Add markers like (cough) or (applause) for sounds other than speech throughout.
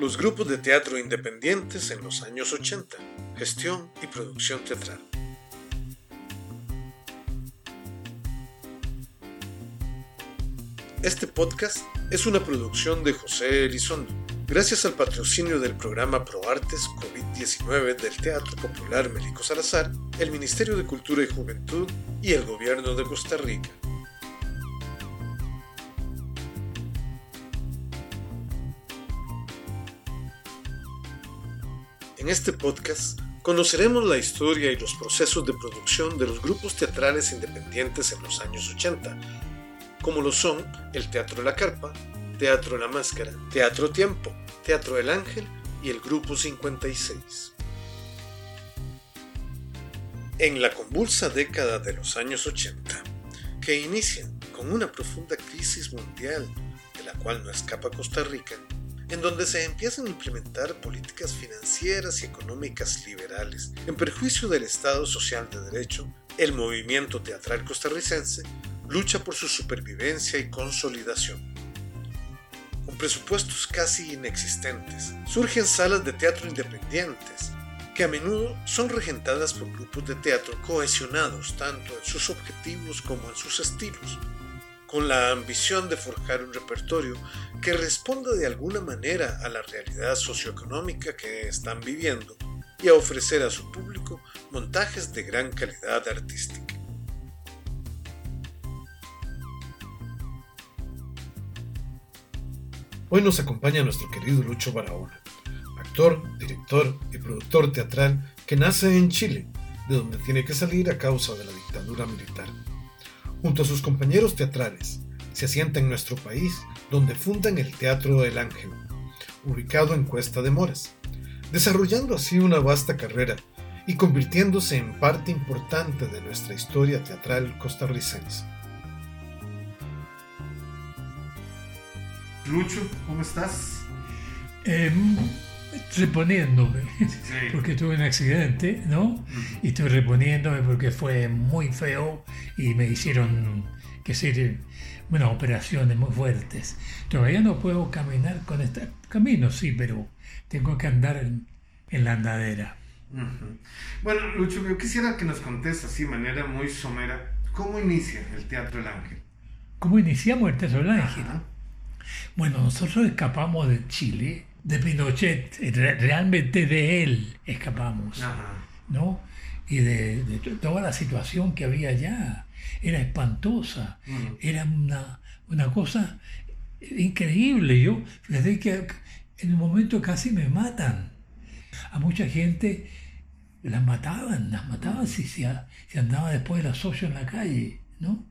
Los grupos de teatro independientes en los años 80, gestión y producción teatral. Este podcast es una producción de José Elizondo, gracias al patrocinio del programa ProArtes COVID-19 del Teatro Popular Melico Salazar, el Ministerio de Cultura y Juventud y el Gobierno de Costa Rica. En este podcast conoceremos la historia y los procesos de producción de los grupos teatrales independientes en los años 80, como lo son el Teatro La Carpa, Teatro La Máscara, Teatro Tiempo, Teatro El Ángel y el Grupo 56. En la convulsa década de los años 80, que inicia con una profunda crisis mundial de la cual no escapa Costa Rica, en donde se empiezan a implementar políticas financieras y económicas liberales en perjuicio del Estado Social de Derecho, el movimiento teatral costarricense lucha por su supervivencia y consolidación. Con presupuestos casi inexistentes, surgen salas de teatro independientes, que a menudo son regentadas por grupos de teatro cohesionados tanto en sus objetivos como en sus estilos, con la ambición de forjar un repertorio que responda de alguna manera a la realidad socioeconómica que están viviendo y a ofrecer a su público montajes de gran calidad artística. Hoy nos acompaña nuestro querido Lucho Barahona, actor, director y productor teatral que nace en Chile, de donde tiene que salir a causa de la dictadura militar junto a sus compañeros teatrales, se asienta en nuestro país, donde fundan el Teatro del Ángel, ubicado en Cuesta de Moras, desarrollando así una vasta carrera y convirtiéndose en parte importante de nuestra historia teatral costarricense. Lucho, ¿cómo estás? Eh, reponiéndome, porque tuve un accidente, ¿no? Y estoy reponiéndome porque fue muy feo y me hicieron que hacer bueno, operaciones muy fuertes. Todavía no puedo caminar con este camino, sí, pero tengo que andar en, la andadera. Bueno, Lucho, yo quisiera que nos contes así de manera muy somera, ¿cómo inicia el Teatro del Ángel? ¿Cómo iniciamos el Teatro del Ángel? Bueno, nosotros escapamos de Chile de Pinochet, realmente de él escapamos, ¿no? Y de, toda la situación que había allá. Era espantosa, era una, una, cosa increíble. Yo, fíjate que en un momento casi me matan. A mucha gente las mataban, las mataban si se, andaba después de las ocho en la calle, ¿no?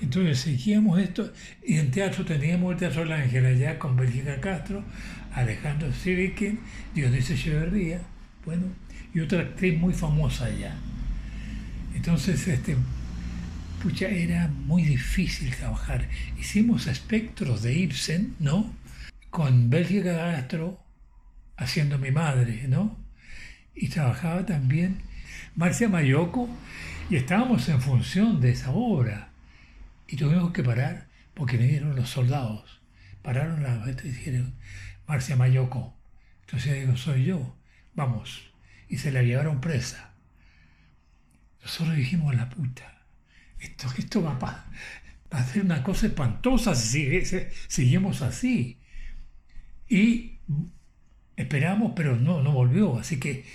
Entonces seguíamos esto y en teatro teníamos el Teatro La Ángel allá con Bélgica Castro, Alejandro Sivikin, Dionisio Echeverría, bueno, y otra actriz muy famosa allá. Entonces, este, pucha, era muy difícil trabajar. Hicimos espectros de Ibsen, ¿no? Con Bélgica Castro haciendo mi madre, ¿no? Y trabajaba también Marcia Mayoco y estábamos en función de esa obra. Y tuvimos que parar porque vinieron los soldados. Pararon la y dijeron, Marcia Mayoco. Entonces digo, soy yo, vamos. Y se la llevaron presa. Nosotros dijimos, la puta, esto, esto va, a, va ser una cosa espantosa si seguimos así. Y esperamos, pero no, no volvió. Así que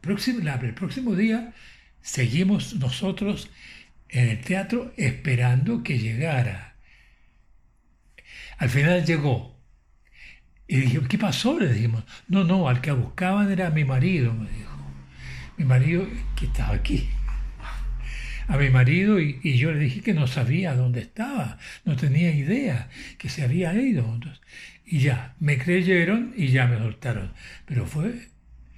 próximo, el próximo día seguimos nosotros en el teatro esperando que llegara. Al final llegó. Y dije, ¿qué pasó? Le dijimos, no, no, al que buscaban era mi marido, me dijo. Mi marido que estaba aquí. A mi marido y, yo le dije que no sabía dónde estaba, no tenía idea, que se había ido. y ya, me creyeron y ya me soltaron. Pero fue...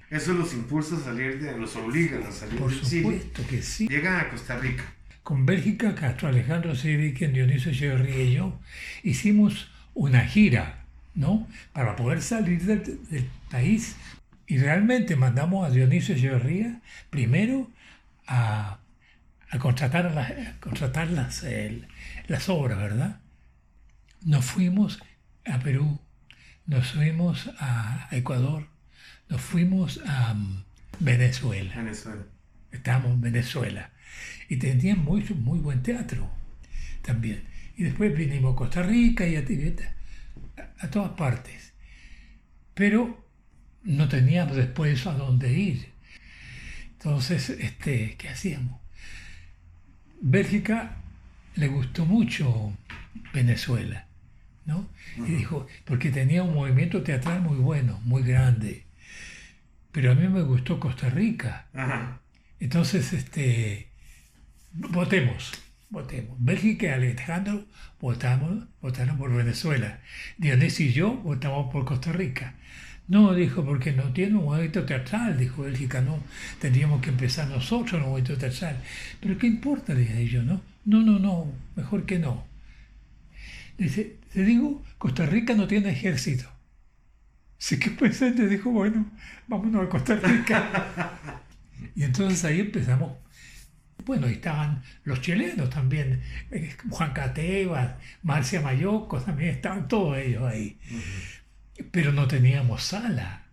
Eso los impulsa a salir de, los obliga a salir Por supuesto que sí. Llegan a Costa Rica. Con Bélgica, Castro Alejandro Siviken, Dionisio Echeverría y yo hicimos una gira ¿no? Para poder salir del, país. Y realmente mandamos a Dionisio Echeverría primero a, contratar, las, contratar las, las obras, ¿verdad? Nos fuimos a Perú, nos fuimos a Ecuador, nos fuimos a mm, Venezuela. Venezuela. Estábamos en Venezuela. Y tenían muy, muy buen teatro también. Y después vinimos a Costa Rica y a, a, a todas partes. Pero no teníamos después a dónde ir. Entonces, este, ¿qué hacíamos? Bélgica le gustó mucho Venezuela, ¿no? Y dijo, porque tenía un movimiento teatral muy bueno, muy grande. Pero a mí me gustó Costa Rica. Entonces, este, votemos, votemos. Bélgica y Alejandro votamos, votaron por Venezuela. Dionisio y yo votamos por Costa Rica. No, dijo, porque no tiene un movimiento teatral, dijo Bélgica, no, tendríamos que empezar nosotros un movimiento teatral. Pero ¿qué importa? Dije yo, ¿no? No, no, no, mejor que no. Dice, te digo, Costa Rica no tiene ejército. Así que presente dijo, bueno, vámonos a Costa Rica. (laughs) y entonces ahí empezamos. Bueno, estaban los chilenos también, eh, Juan Cateva, Marcia Mayoco, también estaban todos ellos ahí. Pero no teníamos sala.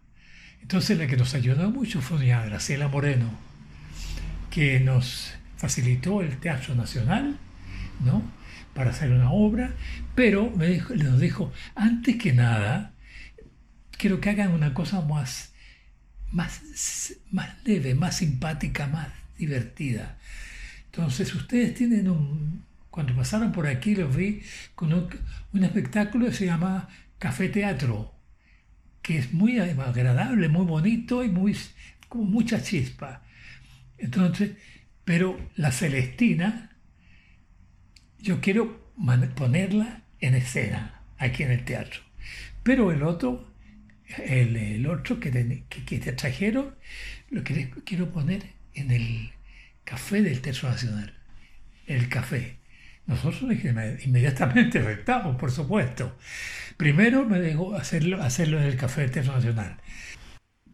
Entonces la que nos ayudó mucho fue doña Graciela Moreno, que nos facilitó el Teatro Nacional, ¿no? Para hacer una obra, pero me dijo, nos dijo, antes que nada, quiero que hagan una cosa más, más, más leve, más simpática, más divertida. Entonces ustedes tienen un, cuando pasaron por aquí los vi con un, espectáculo que se llama Café Teatro, que es muy agradable, muy bonito y muy, con mucha chispa. Entonces, pero la Celestina, yo quiero ponerla en escena aquí en el teatro. Pero el otro, el, otro que, que, te trajeron, lo que quiero poner en el café del Teatro Nacional. El café. Nosotros inmediatamente (laughs) aceptamos, por supuesto. Primero me dejó hacerlo, hacerlo en el café del Teatro Nacional.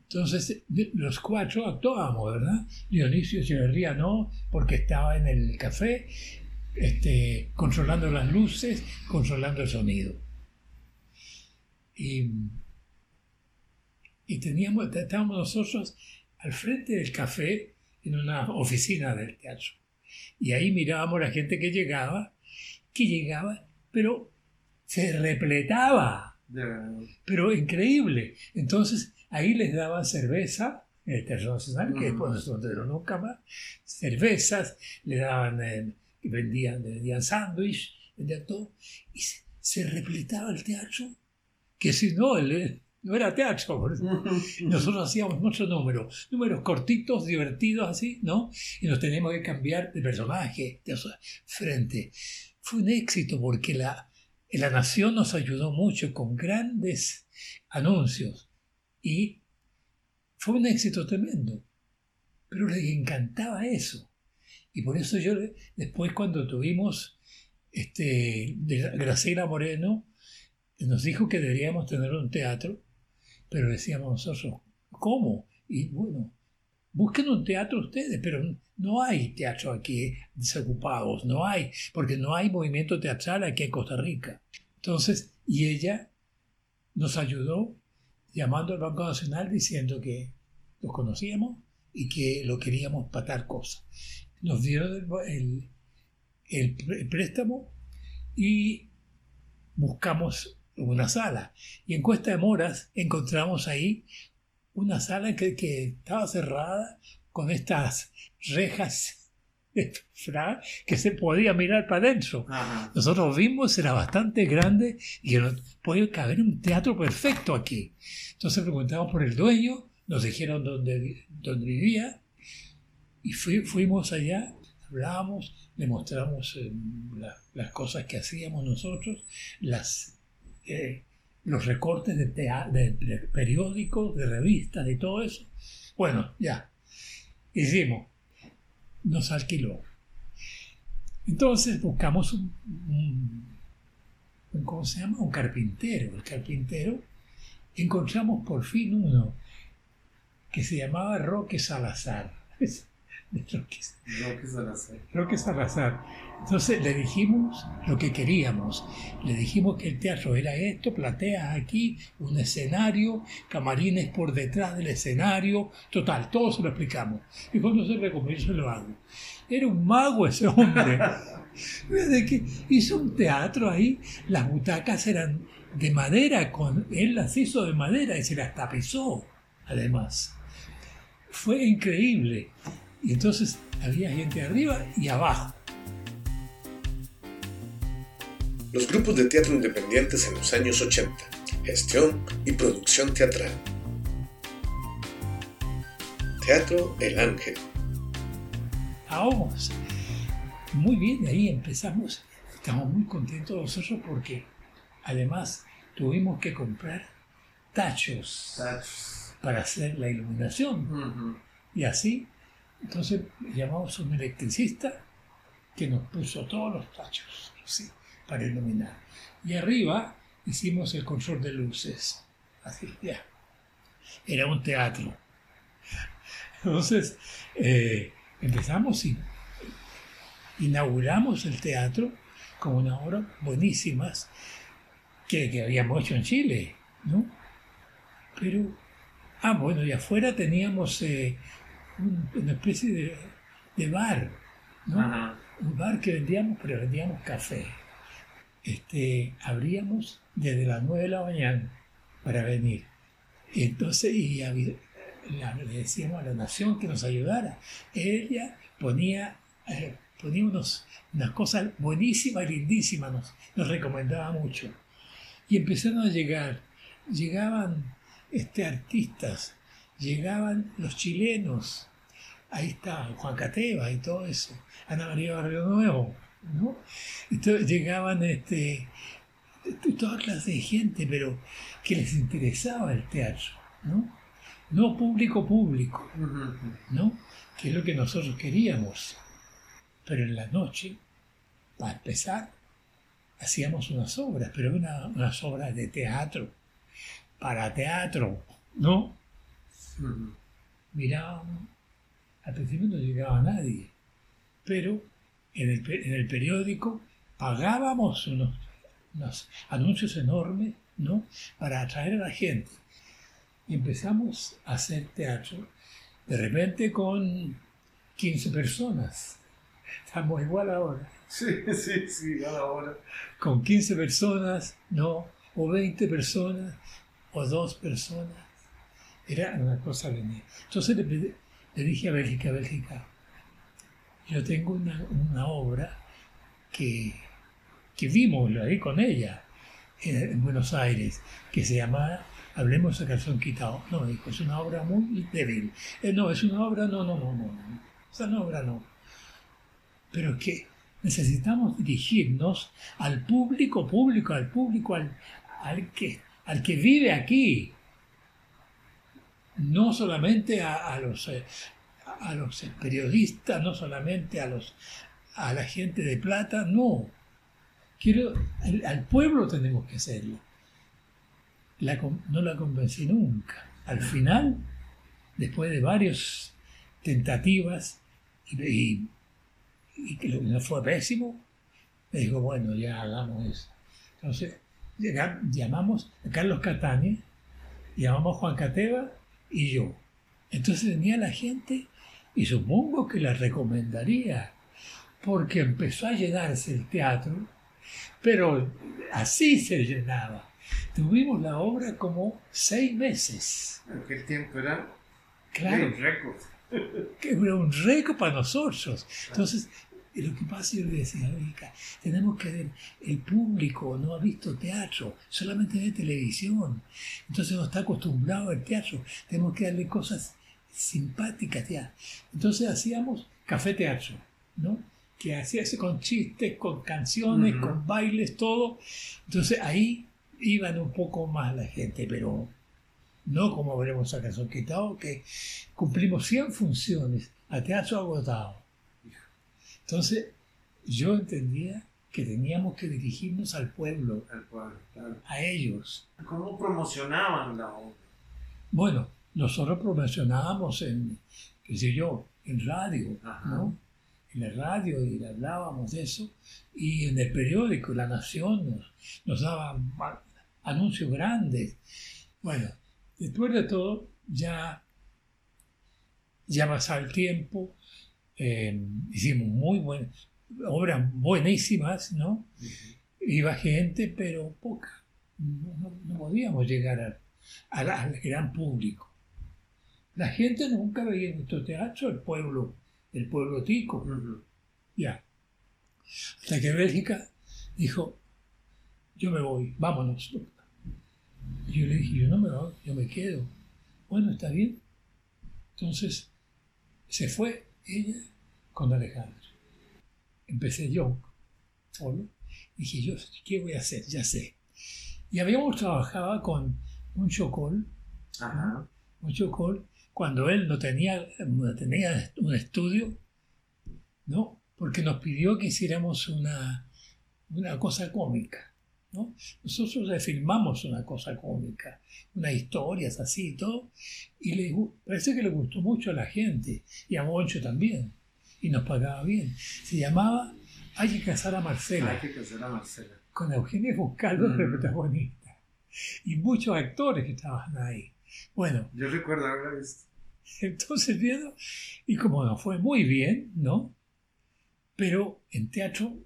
Entonces los cuatro actuábamos, ¿verdad? Dionisio Echeverría no, porque estaba en el café, este, controlando las luces, controlando el sonido. Y, y teníamos, estábamos nosotros al frente del café en una oficina del teatro. Y ahí mirábamos la gente que llegaba, que llegaba, pero se repletaba. Pero increíble. Entonces Ahí les daban cerveza, el Teatro Nacional, que después no se nunca más, cervezas, le daban, eh, vendían, vendían sándwich, vendían todo, y se, repletaba el teatro, que si no, no era teatro. (laughs) Nosotros hacíamos muchos números, números cortitos, divertidos así, ¿no? Y nos teníamos que cambiar de personaje, de frente. Fue un éxito porque la, la Nación nos ayudó mucho con grandes anuncios y fue un éxito tremendo. Pero les encantaba eso. Y por eso yo después cuando tuvimos este, Graciela Moreno, nos dijo que deberíamos tener un teatro, pero decíamos nosotros, ¿cómo? Y bueno, busquen un teatro ustedes, pero no hay teatro aquí desocupados, no hay, porque no hay movimiento teatral aquí en Costa Rica. Entonces, y ella nos ayudó llamando al Banco Nacional diciendo que los conocíamos y que lo queríamos para tal cosa. Nos dieron el, el, préstamo y buscamos una sala. Y en Cuesta de Moras encontramos ahí una sala que, que estaba cerrada con estas rejas que se podía mirar para adentro. Nosotros vimos, era bastante grande y puede caber un teatro perfecto aquí. Entonces preguntamos por el dueño, nos dijeron dónde, dónde vivía y fuimos allá, hablamos, le mostramos eh, las cosas que hacíamos nosotros, las, eh, los recortes de, periódicos, de revistas, de todo eso. Bueno, ya, hicimos nos alquiló. Entonces buscamos un, ¿cómo se llama? Un carpintero. El carpintero encontramos por fin uno que se llamaba Roque Salazar. (laughs) (laughs) de Roque, Salazar. Roque Salazar. Entonces le dijimos lo que queríamos. Le dijimos que el teatro era esto, plateas aquí, un escenario, camarines por detrás del escenario, total, todo se lo explicamos. Y cuando se recomió, se lo hago. Era un mago ese hombre. (laughs) Desde que hizo un teatro ahí, las butacas eran de madera, con, él las hizo de madera y se las tapizó, además. Fue increíble. Y entonces había gente arriba y abajo. Los grupos de teatro independientes en los años 80, gestión y producción teatral. Teatro El Ángel. Vamos. Muy bien, ahí empezamos. Estamos muy contentos nosotros porque además tuvimos que comprar tachos, para hacer la iluminación. Y así, entonces llamamos a un electricista que nos puso todos los tachos para iluminar. Y arriba hicimos el control de luces. Así, ya. Era un teatro. Entonces, eh, empezamos y inauguramos el teatro con una obra buenísimas que, que habíamos hecho en Chile, ¿no? Pero, ah, bueno, y afuera teníamos eh, una especie de, bar, ¿no? Un bar que vendíamos, pero vendíamos café. Este, abríamos desde las 9 de la mañana para venir. Y entonces, y le decíamos a la nación que nos ayudara. Ella ponía eh, ponía unos, unas cosas buenísimas, lindísimas, nos, nos, recomendaba mucho. Y empezaron a llegar, llegaban este, artistas, llegaban los chilenos, ahí está Juan Cateva y todo eso, Ana María Barrio Nuevo, ¿no? Entonces, llegaban este, toda clase de gente, pero que les interesaba el teatro, ¿no? No público público, ¿no? Que es lo que nosotros queríamos. Pero en la noche, para empezar, hacíamos unas obras, pero unas obras de teatro, para teatro, ¿no? Mirábamos, al principio no llegaba nadie, pero en el, periódico pagábamos unos, unos, anuncios enormes, ¿no? Para atraer a la gente. Y empezamos a hacer teatro, de repente con 15 personas Estamos igual ahora. Sí, sí, sí, igual ahora. Con 15 personas, no, o 20 personas, o dos personas. Era una cosa venía. Entonces le, dije a Bélgica, Bélgica, yo tengo una, obra que, que vimos ahí con ella en, Buenos Aires, que se llama Hablemos a calzón quitado. No, dijo, es una obra muy débil. Eh, no, es una obra, no, no, no, no. Esa obra no pero que necesitamos dirigirnos al público, público, al público, al, al, que, al que vive aquí, no solamente a, los, eh, a los periodistas, no solamente a, los, a la gente de plata, no. Quiero, al, pueblo tenemos que hacerlo. no la convencí nunca. Al final, después de varias tentativas y y que no fue pésimo, me dijo, bueno, ya hagamos eso. Entonces, llamamos a Carlos Catania, llamamos a Juan Cateva y yo. Entonces venía la gente y supongo que la recomendaría, porque empezó a llenarse el teatro, pero así se llenaba. Tuvimos la obra como seis meses. Aquel tiempo era claro, un récord. Que era un récord para nosotros. Entonces, y lo que pasa, yo le decía a tenemos que ver, el público no ha visto teatro, solamente ve televisión. Entonces no está acostumbrado al teatro. Tenemos que darle cosas simpáticas ya. Entonces hacíamos café teatro, ¿no? Que hacíase con chistes, con canciones, con bailes, todo. Entonces ahí iban un poco más la gente, pero no como veremos son quitado, que cumplimos 100 funciones a teatro agotado. Entonces, yo entendía que teníamos que dirigirnos al pueblo, a ellos. ¿Cómo promocionaban la obra? Bueno, nosotros promocionábamos en, qué sé yo, en radio, ¿no? En la radio y hablábamos de eso, y en el periódico, La Nación, nos, nos daban anuncios grandes. Bueno, después de todo, ya, ya pasaba el tiempo, eh, hicimos muy buenas, obras buenísimas, ¿no? Iba gente, pero poca. No, podíamos llegar al gran público. La gente nunca veía nuestro teatro, el pueblo, el pueblo tico. Ya. Hasta que Bélgica dijo, yo me voy, vámonos. Y yo le dije, yo no me voy, yo me quedo. Bueno, está bien. Entonces se fue ella con Alejandro. Empecé yo, solo. Dije, yo, ¿qué voy a hacer? Ya sé. Y habíamos trabajado con un chocol, un chocol, cuando él no tenía, no tenía un estudio, ¿no? Porque nos pidió que hiciéramos una, una cosa cómica. ¿No? Nosotros le filmamos una cosa cómica, unas historias así y todo, y le, parece que le gustó mucho a la gente, y a Moncho también, y nos pagaba bien. Se llamaba Hay que casar a Marcela. Hay que casar a Marcela. Con Eugenio Buscaldo de protagonista, y muchos actores que estaban ahí. Bueno. Yo recuerdo haber visto. Entonces, viendo, y como nos fue muy bien, ¿no? Pero en teatro,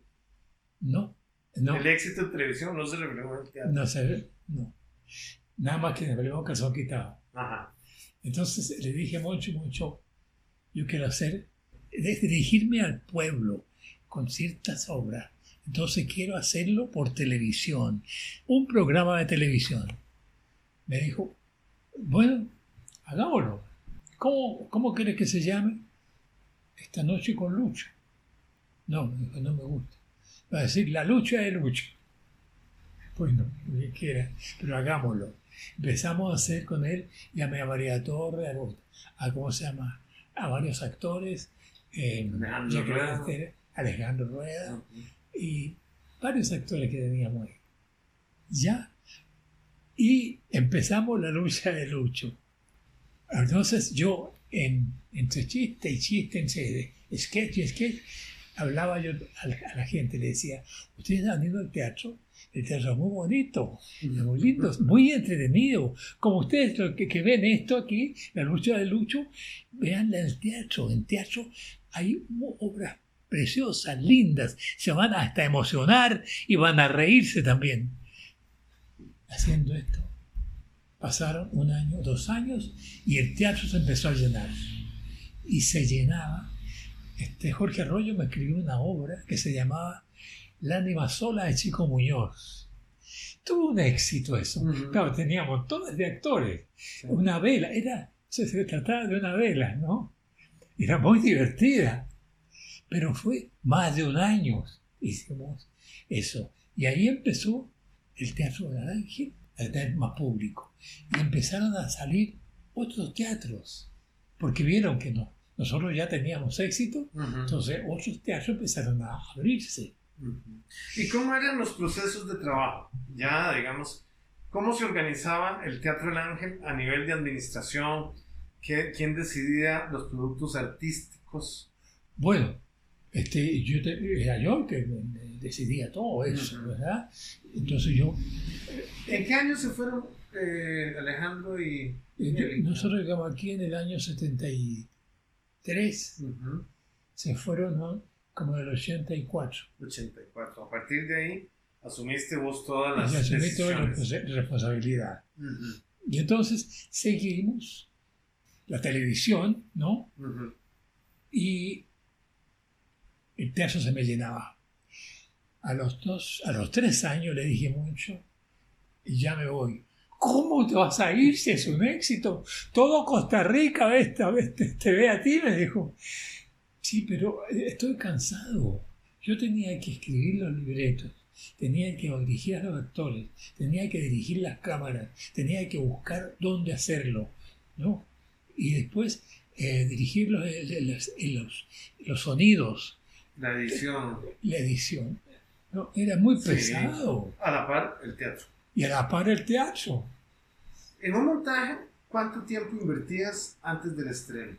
no el éxito en televisión no se reflejó en el teatro. No se no. Nada más que en el se quitado. Ajá. Entonces le dije mucho, mucho, yo quiero hacer, dirigirme al pueblo con ciertas obras. Entonces quiero hacerlo por televisión, un programa de televisión. Me dijo, bueno, hagámoslo. ¿Cómo, cómo quieres que se llame? Esta noche con Lucho. No, no me gusta va a decir, la lucha es lucha. Bueno, que quiera, pero hagámoslo. Empezamos a hacer con él, llamé a María Torre, a, ¿cómo se llama? A varios actores, eh, Alejandro, Rueda, y varios actores que teníamos ahí. Ya. Y empezamos la lucha de Lucho. Entonces yo, en, entre chiste y chiste, entre sketch y sketch, hablaba yo a la, gente, le decía, ustedes han ido al teatro, el teatro es muy bonito, muy lindo, muy entretenido. Como ustedes que, ven esto aquí, la lucha de Lucho, veanla en el teatro. En teatro hay obras preciosas, lindas, se van hasta emocionar y van a reírse también. Haciendo esto. Pasaron un año, dos años y el teatro se empezó a llenar. Y se llenaba este, Jorge Arroyo me escribió una obra que se llamaba La sola de Chico Muñoz. Tuvo un éxito eso. Claro, tenía montones de actores. Una vela, era, se trataba de una vela, ¿no? Era muy divertida. Pero fue más de un año hicimos eso. Y ahí empezó el Teatro de Ángel a tener más público. Y empezaron a salir otros teatros, porque vieron que no, nosotros ya teníamos éxito, entonces otros teatros empezaron a abrirse. ¿Y cómo eran los procesos de trabajo? Ya, digamos, ¿cómo se organizaba el Teatro del Ángel a nivel de administración? ¿Quién decidía los productos artísticos? Bueno, este, yo era yo el que decidía todo eso, ¿verdad? Entonces yo... ¿En qué año se fueron eh, Alejandro y... nosotros llegamos aquí en el año 70 tres se fueron como del 84. 84. A partir de ahí asumiste vos todas las y asumí toda la responsabilidad. Y entonces seguimos la televisión, ¿no? Y el teatro se me llenaba. A los dos, a los tres años le dije mucho y ya me voy. ¿Cómo te vas a ir si es un éxito? Todo Costa Rica esta vez te, ve a ti, me dijo. Sí, pero eh, estoy cansado. Yo tenía que escribir los libretos, tenía que dirigir a los actores, tenía que dirigir las cámaras, tenía que buscar dónde hacerlo, ¿no? Y después eh, dirigir los, los, los, sonidos. La edición. La edición. No, era muy pesado. A la par, el teatro y a la par el teatro. En un montaje, ¿cuánto tiempo invertías antes del estreno?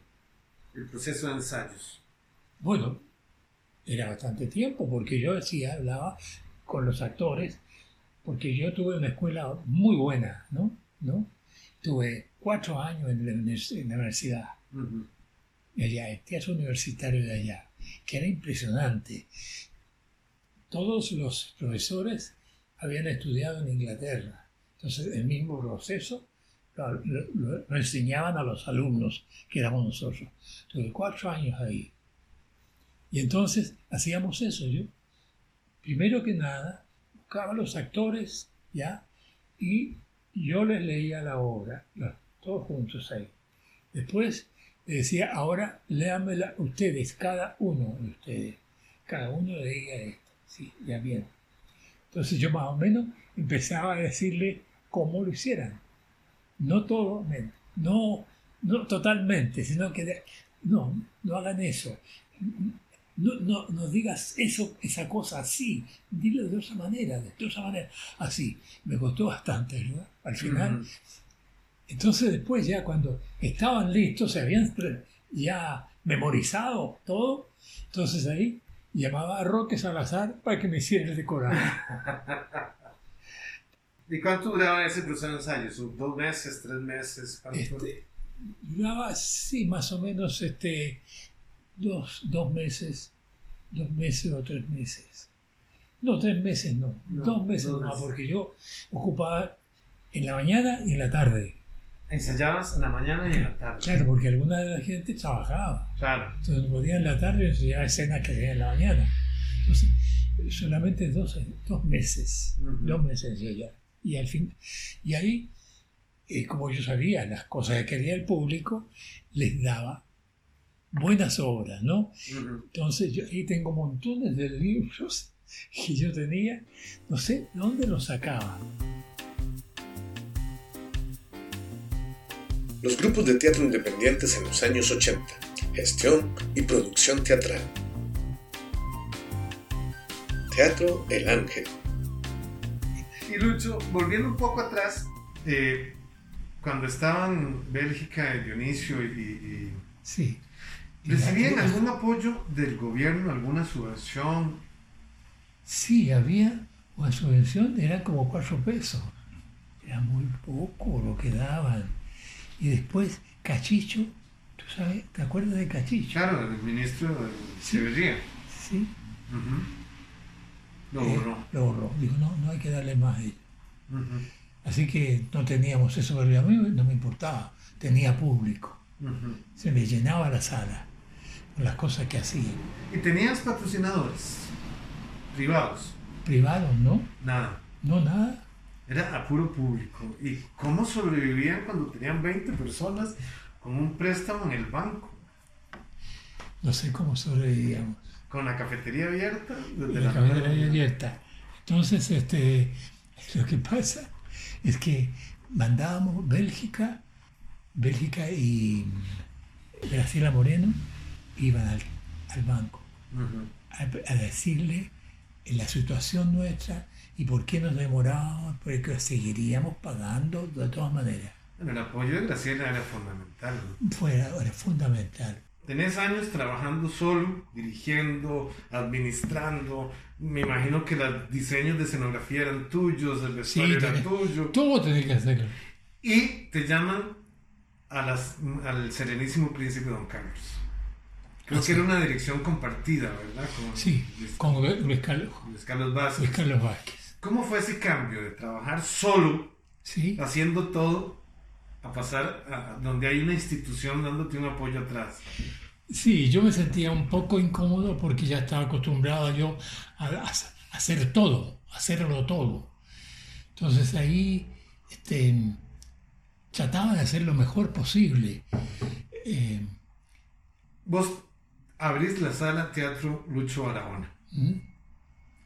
el proceso de ensayos? Bueno, era bastante tiempo porque yo decía, hablaba con los actores, porque yo tuve una escuela muy buena, ¿no? ¿No? Tuve cuatro años en la, universidad, allá, el teatro universitario de allá, que era impresionante. Todos los profesores habían estudiado en Inglaterra, entonces el mismo proceso lo, enseñaban a los alumnos que éramos nosotros. Tuve cuatro años ahí. Y entonces hacíamos eso yo. Primero que nada, buscaba a los actores, ¿ya? Y yo les leía la obra, todos juntos ahí. Después decía, ahora léamela ustedes, cada uno de ustedes. Cada uno le diga esto. Sí, ya bien. Entonces yo más o menos empezaba a decirle cómo lo hicieran. No todo, no, no totalmente, sino que no, no hagan eso. No, no, no, digas eso, esa cosa así, dile de otra manera, de otra manera, así. Me costó bastante, ¿verdad? Al final. Entonces después ya cuando estaban listos, se habían ya memorizado todo, entonces ahí llamaba a Roque Salazar para que me hiciera el decorado. (laughs) ¿Y cuánto duraba ese proceso de ensayos? ¿Dos meses, tres meses? Este, duraba, sí, más o menos este, dos, dos meses, dos meses o tres meses. No, tres meses no, dos meses no, porque yo ocupaba en la mañana y en la tarde. Ensayabas en la mañana y en la tarde. Claro, porque alguna de la gente trabajaba. Claro. Entonces podía en la tarde ensayaba escenas que hacía en la mañana. Entonces, solamente dos, dos meses, dos meses ensayaba. Y al fin, y ahí, eh, como yo sabía las cosas que quería el público, les daba buenas obras, ¿no? Entonces yo ahí tengo montones de libros (laughs) que yo tenía, no sé dónde los sacaba. Los grupos de teatro independientes en los años 80, gestión y producción teatral. Teatro El Ángel, y Lucho, volviendo un poco atrás, eh, cuando estaban Bélgica, Dionisio y... sí. ¿Recibían algún apoyo del gobierno, alguna subvención? Sí, había una subvención, eran como cuatro pesos. Era muy poco lo que daban. Y después, Cachicho, ¿tú sabes? ¿Te acuerdas de Cachicho? Claro, el ministro de Severía. Sí. Lo borró. lo borró. Dijo, no, no hay que darle más a Así que no teníamos eso, pero a mí no me importaba. Tenía público. Se me llenaba la sala con las cosas que hacía. ¿Y tenías patrocinadores privados? Privados, ¿no? Nada. No, nada. Era a puro público. ¿Y cómo sobrevivían cuando tenían 20 personas con un préstamo en el banco? No sé cómo sobrevivíamos con la cafetería abierta. la, cafetería abierta. Entonces, este, (laughs) lo que pasa es que mandábamos Bélgica, Bélgica y Graciela Moreno iban al, banco a, decirle la situación nuestra y por qué nos demorábamos, porque seguiríamos pagando de todas maneras. Bueno, el apoyo de Graciela era fundamental. Fue, era fundamental. Tenés años trabajando solo, dirigiendo, administrando. Me imagino que los diseños de escenografía eran tuyos, el vestuario era tuyo. Todo tenés que hacerlo. Y te llaman a las, al Serenísimo Príncipe Don Carlos. Creo que era una dirección compartida, ¿verdad? sí, con Luis Carlos, Carlos Vázquez. ¿Cómo fue ese cambio de trabajar solo, sí. haciendo todo, a pasar a donde hay una institución dándote un apoyo atrás. Sí, yo me sentía un poco incómodo porque ya estaba acostumbrado yo a, hacer todo, a hacerlo todo. Entonces ahí este, trataba de hacer lo mejor posible. Eh, Vos abrís la sala Teatro Lucho Barahona. ¿Mm?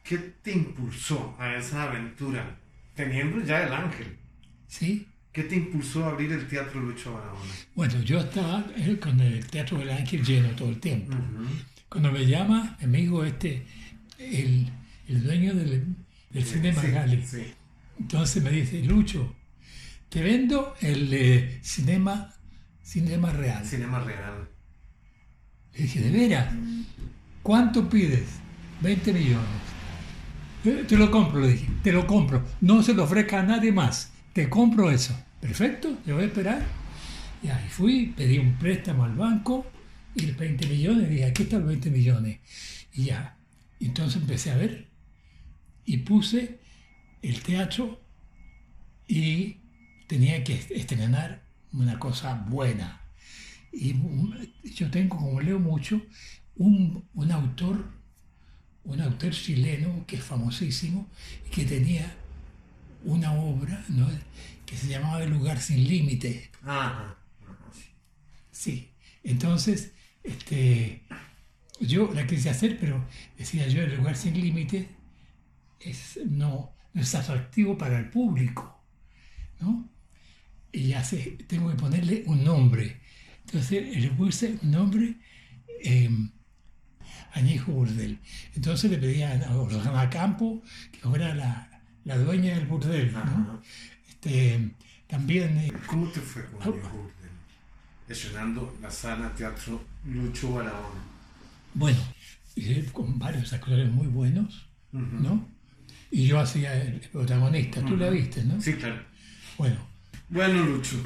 ¿Qué te impulsó a esa aventura? Teniendo ya el ángel. Sí. ¿Qué te impulsó a abrir el Teatro Lucho Barahona? Bueno, yo estaba con el Teatro del Ángel lleno todo el tiempo. Cuando me llama, mi amigo este, el, el dueño del, del cine Magali, entonces me dice, Lucho, te vendo el eh, cinema, cinema real. Cinema real. Le dije, ¿de veras? ¿Cuánto pides? 20 millones. Te lo compro, le dije, te lo compro. No se lo ofrezca a nadie más. Te compro eso. Perfecto, le voy a esperar. Y ahí fui, pedí un préstamo al banco y 20 millones. Dije, aquí están los 20 millones. Y ya. Entonces empecé a ver y puse el teatro y tenía que estrenar una cosa buena. Y yo tengo, como leo mucho, un, autor, un autor chileno que es famosísimo, que tenía una obra que se llamaba El lugar sin límite. Sí, entonces este, yo la quise hacer, pero decía yo, El lugar sin límite es, no, no es atractivo para el público, ¿no? Y ya sé, tengo que ponerle un nombre. Entonces le puse un nombre eh, Añejo Burdel. Entonces le pedí a Rosana Campo que fuera la, la dueña del burdel. ¿no? Este, también... Eh, ¿Cómo te fue con Añejo Burdel? Estrenando la sala teatro Lucho Barahona. Bueno, con varios actores muy buenos, ¿no? Y yo hacía el protagonista, tú la viste, ¿no? Sí, claro. Bueno. Bueno, Lucho,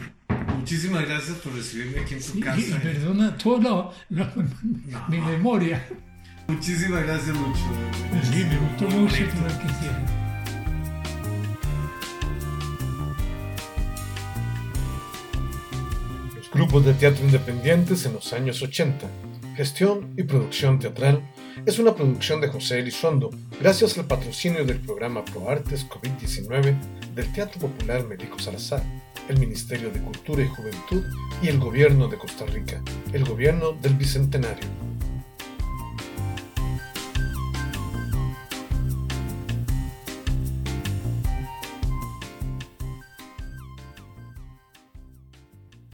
muchísimas gracias por recibirme aquí en tu casa. Y perdona todo (laughs) mi memoria. Muchísimas gracias, Lucho. Sí, me gustó mucho que hicieron. Los grupos de teatro independientes en los años 80, gestión y producción teatral es una producción de José Elizondo, gracias al patrocinio del programa ProArtes COVID-19 del Teatro Popular Médico Salazar, el Ministerio de Cultura y Juventud y el Gobierno de Costa Rica, el Gobierno del Bicentenario.